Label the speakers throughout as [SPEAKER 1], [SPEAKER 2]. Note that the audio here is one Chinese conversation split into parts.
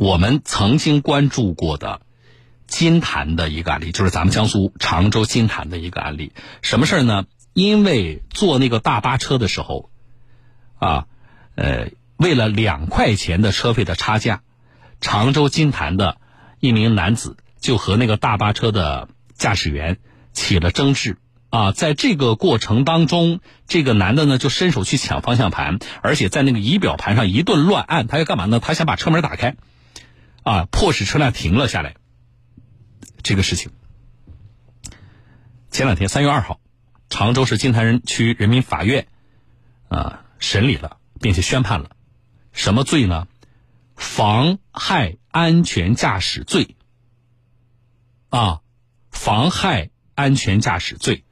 [SPEAKER 1] 我们曾经关注过的金坛的一个案例，就是咱们江苏常州金坛的一个案例。什么事儿呢？因为坐那个大巴车的时候，啊，呃，为了两块钱的车费的差价，常州金坛的一名男子就和那个大巴车的驾驶员起了争执。啊，在这个过程当中，这个男的呢就伸手去抢方向盘，而且在那个仪表盘上一顿乱按。他要干嘛呢？他想把车门打开，啊，迫使车辆停了下来。这个事情，前两天三月二号，常州市金坛区人民法院啊审理了，并且宣判了，什么罪呢？妨害安全驾驶罪。啊，妨害安全驾驶罪。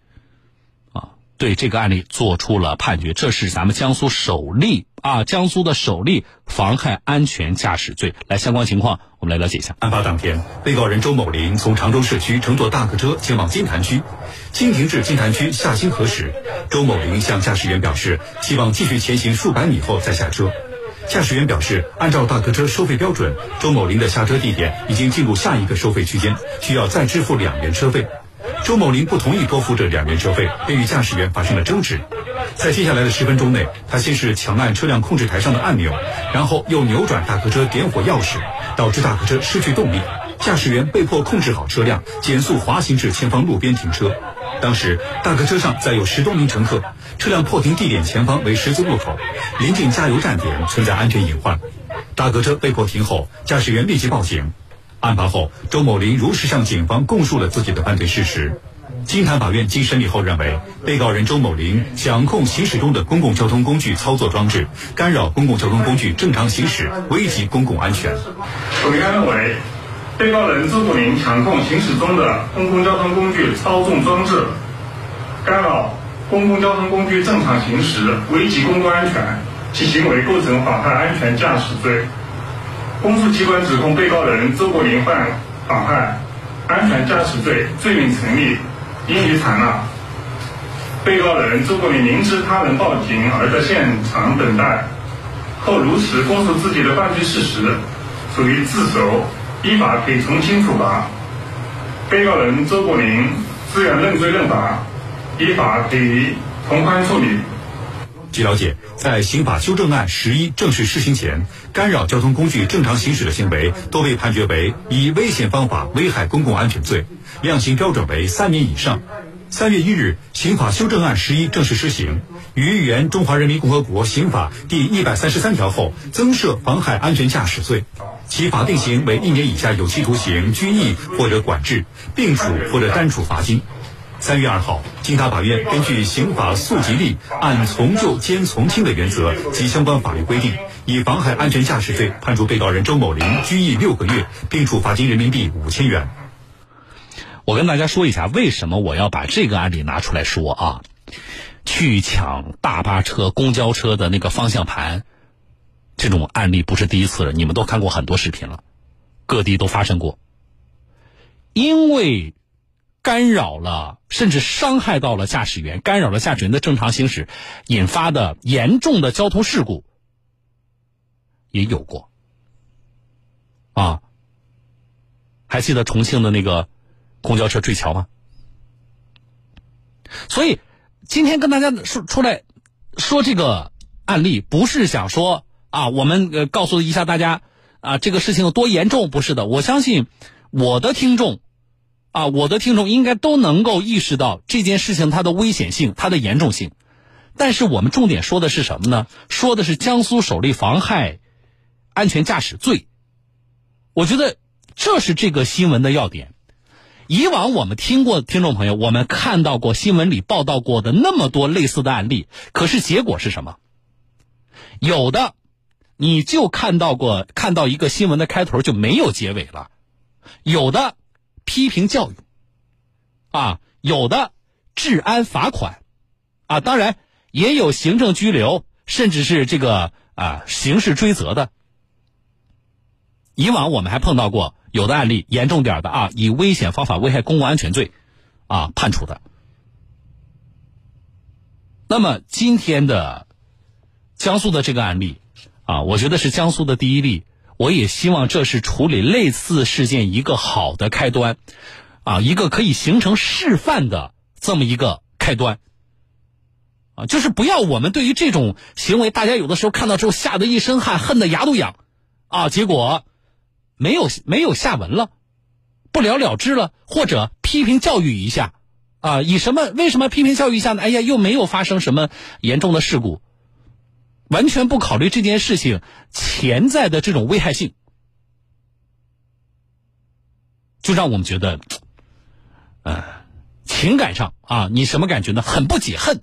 [SPEAKER 1] 对这个案例做出了判决，这是咱们江苏首例啊，江苏的首例妨害安全驾驶罪。来，相关情况我们来了解一下。
[SPEAKER 2] 案发当天，被告人周某林从常州市区乘坐大客车前往金坛区，经停至金坛区下新河时，周某林向驾驶员表示希望继续前行数百米后再下车。驾驶员表示，按照大客车收费标准，周某林的下车地点已经进入下一个收费区间，需要再支付两元车费。周某林不同意多付这两元车费，便与驾驶员发生了争执。在接下来的十分钟内，他先是强按车辆控制台上的按钮，然后又扭转大客车点火钥匙，导致大客车失去动力。驾驶员被迫控制好车辆，减速滑行至前方路边停车。当时大客车上载有十多名乘客，车辆迫停地点前方为十字路口，临近加油站点，存在安全隐患。大客车被迫停后，驾驶员立即报警。案发后，周某林如实向警方供述了自己的犯罪事实。金坛法院经审理后认为，被告人周某林掌控行驶中的公共交通工具操作装置，干扰公共交通工具正常行驶，危及公共安全。
[SPEAKER 3] 本案认为，被告人周某林掌控行驶中的公共交通工具操纵装置，干扰公共交通工具正常行驶，危及公共安全，其行为构成妨害安全驾驶罪。公诉机关指控被告人周国林犯妨害安全驾驶罪，罪名成立，应予采纳。被告人周国林明知他人报警而在现场等待，后如实供述自己的犯罪事实，属于自首，依法可以从轻处罚。被告人周国林自愿认罪认罚，依法可以从宽处理。
[SPEAKER 2] 据了解，在刑法修正案十一正式施行前，干扰交通工具正常行驶的行为都被判决为以危险方法危害公共安全罪，量刑标准为三年以上。三月一日，刑法修正案十一正式施行，于原中华人民共和国刑法第一百三十三条后增设妨害安全驾驶罪，其法定刑为一年以下有期徒刑、拘役或者管制，并处或者单处罚金。三月二号，金塔法院根据刑法溯及力，按从旧兼从轻的原则及相关法律规定，以妨害安全驾驶罪判处被告人周某林拘役六个月，并处罚金人民币五千元。
[SPEAKER 1] 我跟大家说一下，为什么我要把这个案例拿出来说啊？去抢大巴车、公交车的那个方向盘，这种案例不是第一次了，你们都看过很多视频了，各地都发生过，因为。干扰了，甚至伤害到了驾驶员，干扰了驾驶员的正常行驶，引发的严重的交通事故也有过。啊，还记得重庆的那个公交车坠桥吗？所以今天跟大家说出来，说这个案例，不是想说啊，我们呃告诉一下大家啊，这个事情有多严重？不是的，我相信我的听众。啊，我的听众应该都能够意识到这件事情它的危险性、它的严重性。但是我们重点说的是什么呢？说的是江苏首例妨害安全驾驶罪。我觉得这是这个新闻的要点。以往我们听过，听众朋友，我们看到过新闻里报道过的那么多类似的案例，可是结果是什么？有的你就看到过，看到一个新闻的开头就没有结尾了；有的。批评教育，啊，有的治安罚款，啊，当然也有行政拘留，甚至是这个啊刑事追责的。以往我们还碰到过有的案例严重点的啊，以危险方法危害公共安全罪，啊判处的。那么今天的江苏的这个案例，啊，我觉得是江苏的第一例我也希望这是处理类似事件一个好的开端，啊，一个可以形成示范的这么一个开端。啊，就是不要我们对于这种行为，大家有的时候看到之后吓得一身汗，恨得牙都痒，啊，结果没有没有下文了，不了了之了，或者批评教育一下，啊，以什么为什么批评教育一下呢？哎呀，又没有发生什么严重的事故，完全不考虑这件事情潜在的这种危害性，就让我们觉得，呃，情感上啊，你什么感觉呢？很不解恨。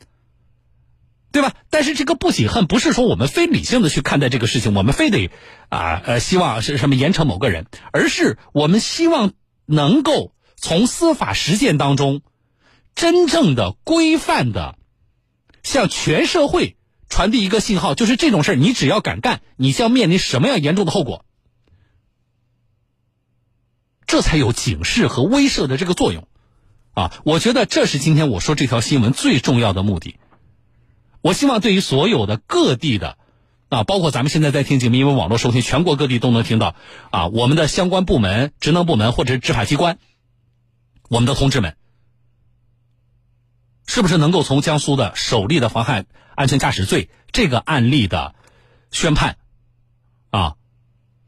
[SPEAKER 1] 对吧？但是这个不解恨不是说我们非理性的去看待这个事情，我们非得啊呃希望是什么严惩某个人，而是我们希望能够从司法实践当中真正的规范的向全社会传递一个信号，就是这种事儿你只要敢干，你将面临什么样严重的后果，这才有警示和威慑的这个作用啊！我觉得这是今天我说这条新闻最重要的目的。我希望对于所有的各地的，啊，包括咱们现在在听节目，因为网络收听，全国各地都能听到，啊，我们的相关部门、职能部门或者执法机关，我们的同志们，是不是能够从江苏的首例的妨害安全驾驶罪这个案例的宣判，啊，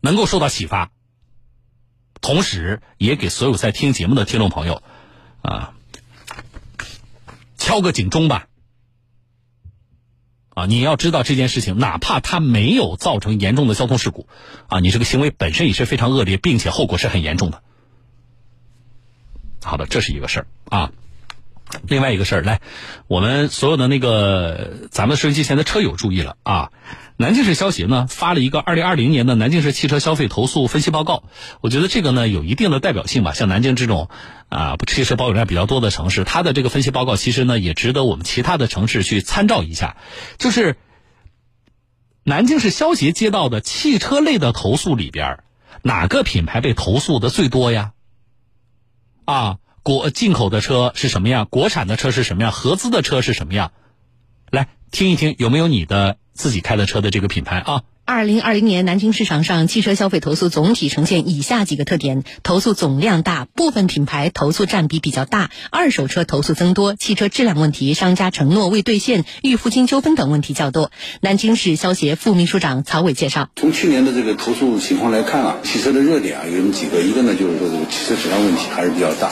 [SPEAKER 1] 能够受到启发，同时也给所有在听节目的听众朋友，啊，敲个警钟吧。啊，你要知道这件事情，哪怕它没有造成严重的交通事故，啊，你这个行为本身也是非常恶劣，并且后果是很严重的。好的，这是一个事儿啊。另外一个事儿，来，我们所有的那个咱们收音机前的车友注意了啊。南京市消协呢发了一个二零二零年的南京市汽车消费投诉分析报告，我觉得这个呢有一定的代表性吧。像南京这种啊汽车保有量比较多的城市，它的这个分析报告其实呢也值得我们其他的城市去参照一下。就是南京市消协接到的汽车类的投诉里边，哪个品牌被投诉的最多呀？啊，国进口的车是什么样？国产的车是什么样？合资的车是什么样？来听一听，有没有你的？自己开的车的这个品牌啊。
[SPEAKER 4] 二零二零年南京市场上汽车消费投诉总体呈现以下几个特点：投诉总量大，部分品牌投诉占比比较大，二手车投诉增多，汽车质量问题、商家承诺未兑现、预付金纠纷等问题较多。南京市消协副秘书长曹伟介绍：
[SPEAKER 5] 从去年的这个投诉情况来看啊，汽车的热点啊有这么几个，一个呢就是说这个汽车质量问题还是比较大，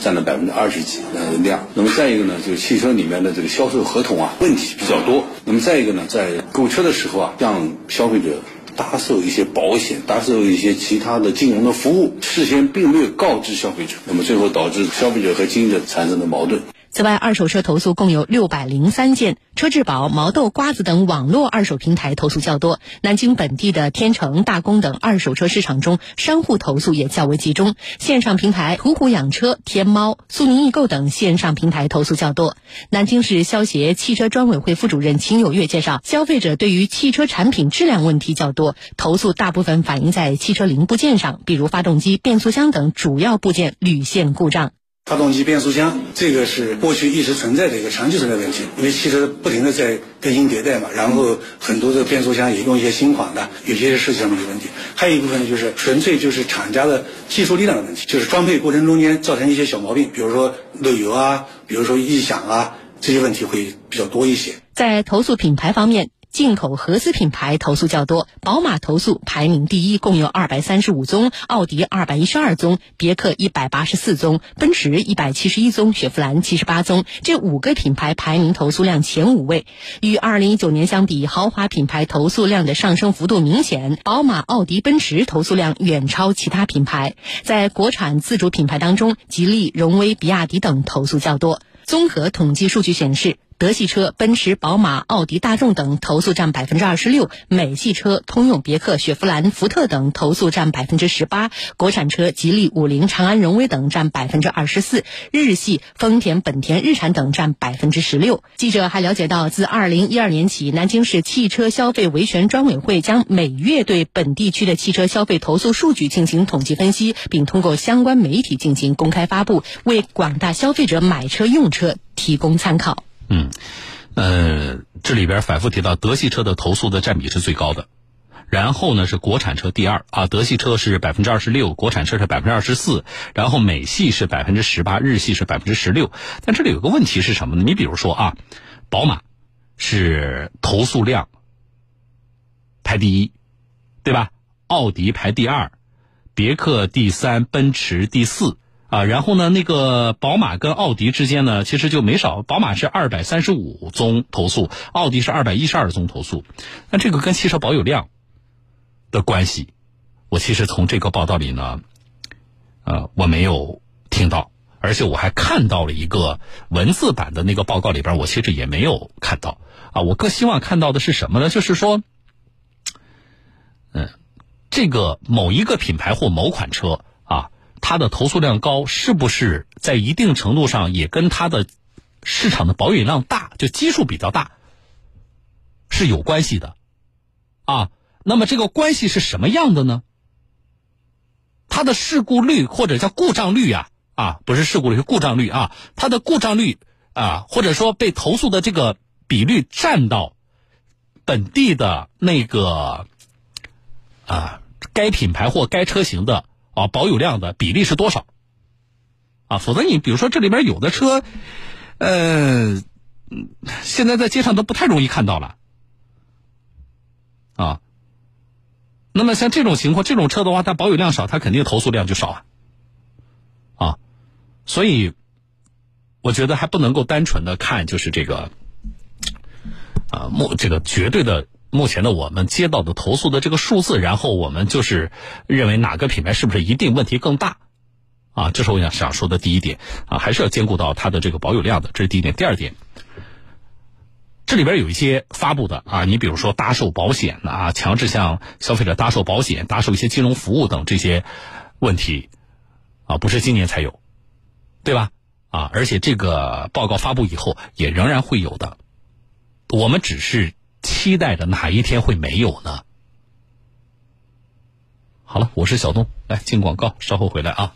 [SPEAKER 5] 占了百分之二十几的量。那么再一个呢，就是汽车里面的这个销售合同啊问题比较多。那么再一个呢，在购车的时候啊，让消费者搭售一些保险，搭售一些其他的金融的服务，事先并没有告知消费者，那么最后导致消费者和经营者产生的矛盾。
[SPEAKER 4] 此外，二手车投诉共有六百零三件，车质保、毛豆、瓜子等网络二手平台投诉较多。南京本地的天成、大工等二手车市场中，商户投诉也较为集中。线上平台途虎养车、天猫、苏宁易购等线上平台投诉较多。南京市消协汽车专委会副主任秦有月介绍，消费者对于汽车产品质量问题较多，投诉大部分反映在汽车零部件上，比如发动机、变速箱等主要部件屡现故障。
[SPEAKER 6] 发动机、变速箱，这个是过去一直存在的一个长期存在问题，因为汽车不停的在更新迭代嘛，然后很多的变速箱也用一些新款的，有些是设计上面的问题，还有一部分呢就是纯粹就是厂家的技术力量的问题，就是装配过程中间造成一些小毛病，比如说漏油啊，比如说异响啊，这些问题会比较多一些。
[SPEAKER 4] 在投诉品牌方面。进口合资品牌投诉较多，宝马投诉排名第一，共有二百三十五宗；奥迪二百一十二宗，别克一百八十四宗，奔驰一百七十一宗，雪佛兰七十八宗。这五个品牌排名投诉量前五位。与二零一九年相比，豪华品牌投诉量的上升幅度明显，宝马、奥迪、奔驰投诉量远超其他品牌。在国产自主品牌当中，吉利、荣威、比亚迪等投诉较多。综合统计数据显示。德系车，奔驰、宝马、奥迪、大众等投诉占百分之二十六；美系车，通用、别克、雪佛兰、福特等投诉占百分之十八；国产车，吉利、五菱、长安、荣威等占百分之二十四；日系，丰田、本田、日产等占百分之十六。记者还了解到，自二零一二年起，南京市汽车消费维权专委会将每月对本地区的汽车消费投诉数据进行统计分析，并通过相关媒体进行公开发布，为广大消费者买车用车提供参考。
[SPEAKER 1] 嗯，呃，这里边反复提到德系车的投诉的占比是最高的，然后呢是国产车第二啊，德系车是百分之二十六，国产车是百分之二十四，然后美系是百分之十八，日系是百分之十六。但这里有个问题是什么呢？你比如说啊，宝马是投诉量排第一，对吧？奥迪排第二，别克第三，奔驰第四啊。然后呢，那个宝马跟奥迪之间呢，其实就没少，宝马是二百三十五宗投诉，奥迪是二百一十二宗投诉。那这个跟汽车保有量。的关系，我其实从这个报道里呢，呃，我没有听到，而且我还看到了一个文字版的那个报告里边，我其实也没有看到啊。我更希望看到的是什么呢？就是说，嗯，这个某一个品牌或某款车啊，它的投诉量高，是不是在一定程度上也跟它的市场的保有量大，就基数比较大，是有关系的啊？那么这个关系是什么样的呢？它的事故率或者叫故障率啊啊，不是事故率是故障率啊，它的故障率啊，或者说被投诉的这个比率占到本地的那个啊该品牌或该车型的啊保有量的比例是多少啊？否则你比如说这里边有的车，呃，现在在街上都不太容易看到了啊。那么像这种情况，这种车的话，它保有量少，它肯定投诉量就少啊，啊，所以我觉得还不能够单纯的看就是这个啊目这个绝对的目前的我们接到的投诉的这个数字，然后我们就是认为哪个品牌是不是一定问题更大啊？这是我想想说的第一点啊，还是要兼顾到它的这个保有量的，这是第一点。第二点。这里边有一些发布的啊，你比如说搭售保险啊，强制向消费者搭售保险、搭售一些金融服务等这些问题啊，不是今年才有，对吧？啊，而且这个报告发布以后也仍然会有的，我们只是期待着哪一天会没有呢？好了，我是小东，来进广告，稍后回来啊。